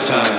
lifetime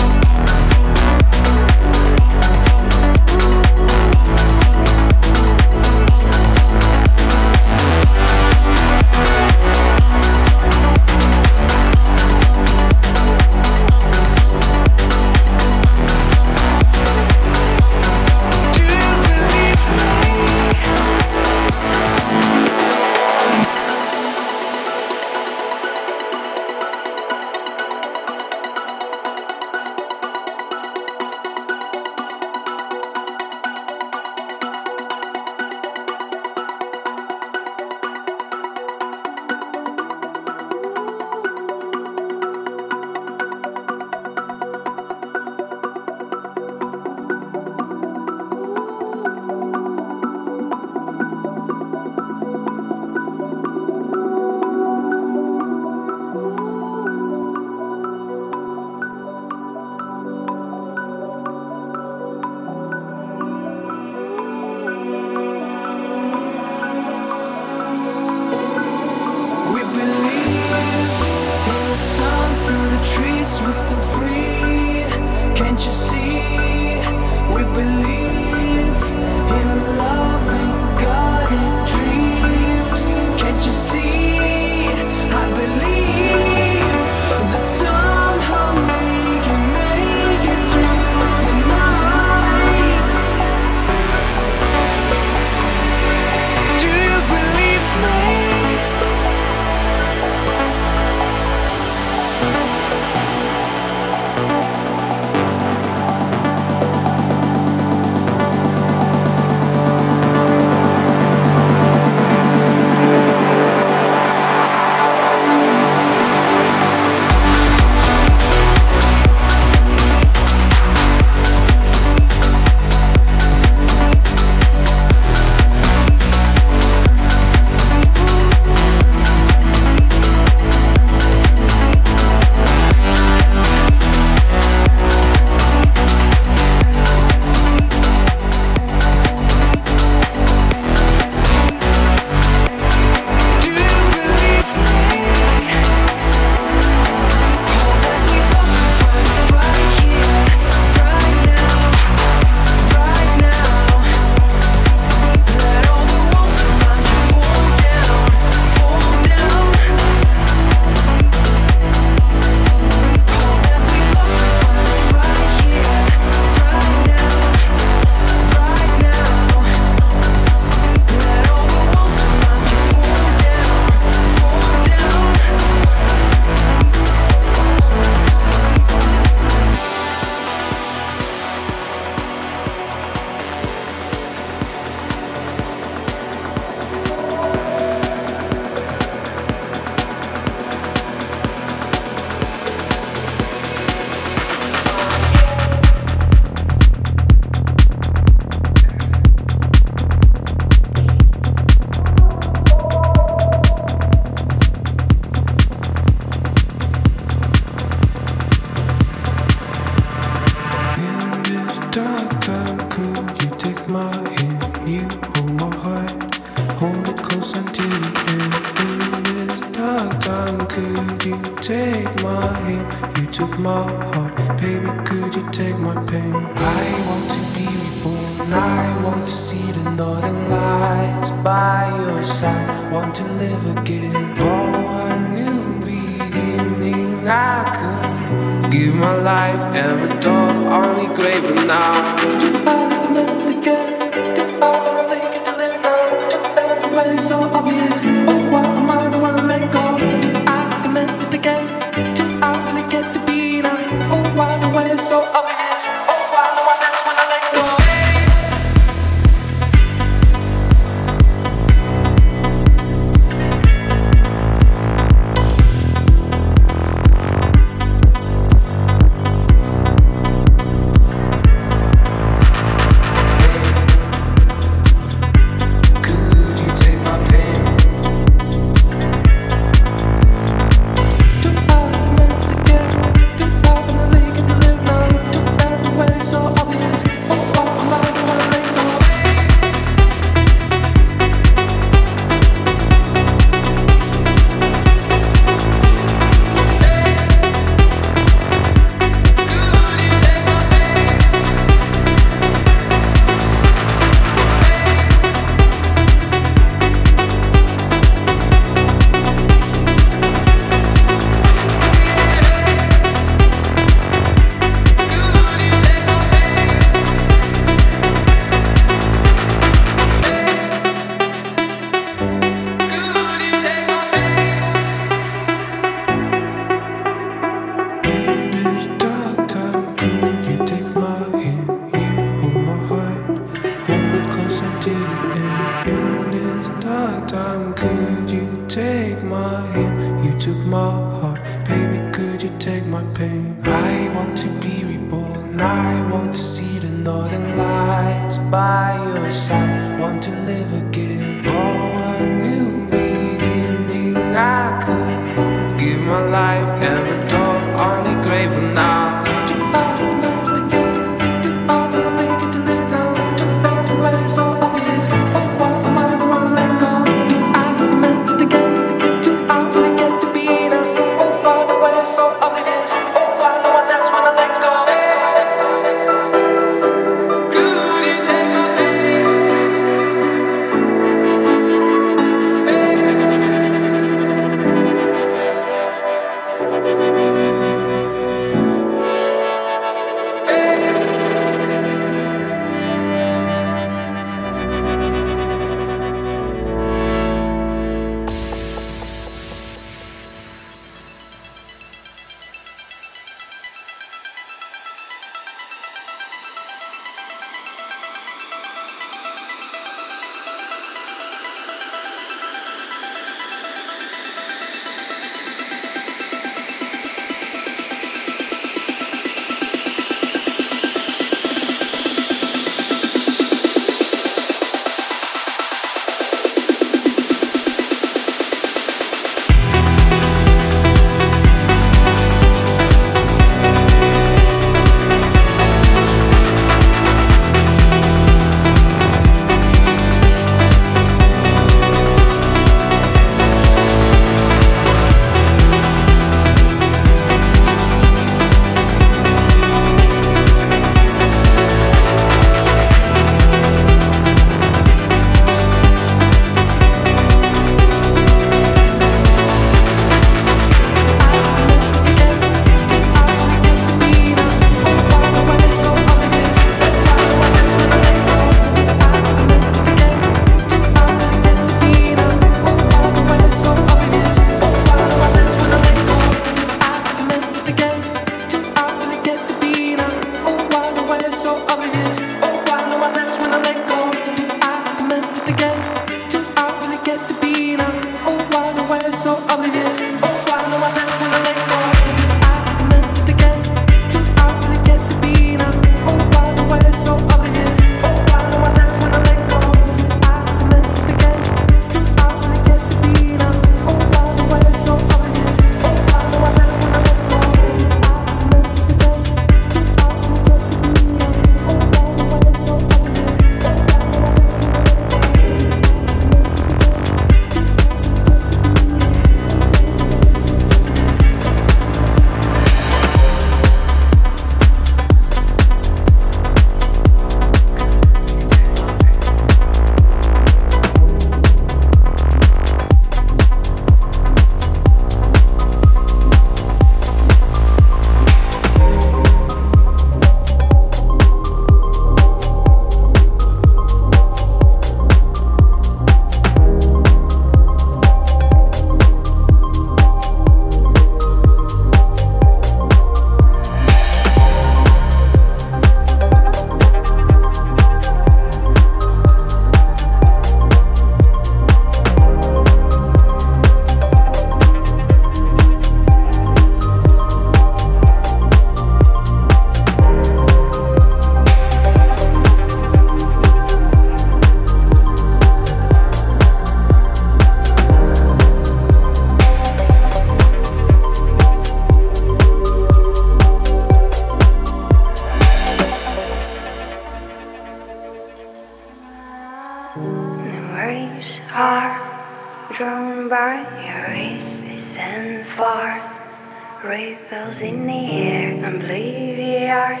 Ripples in the air, oblivion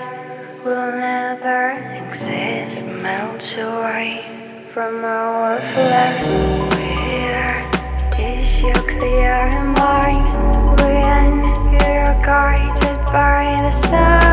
will never exist. Melt away from our flesh. Where is your clear mind when you're guided by the sun?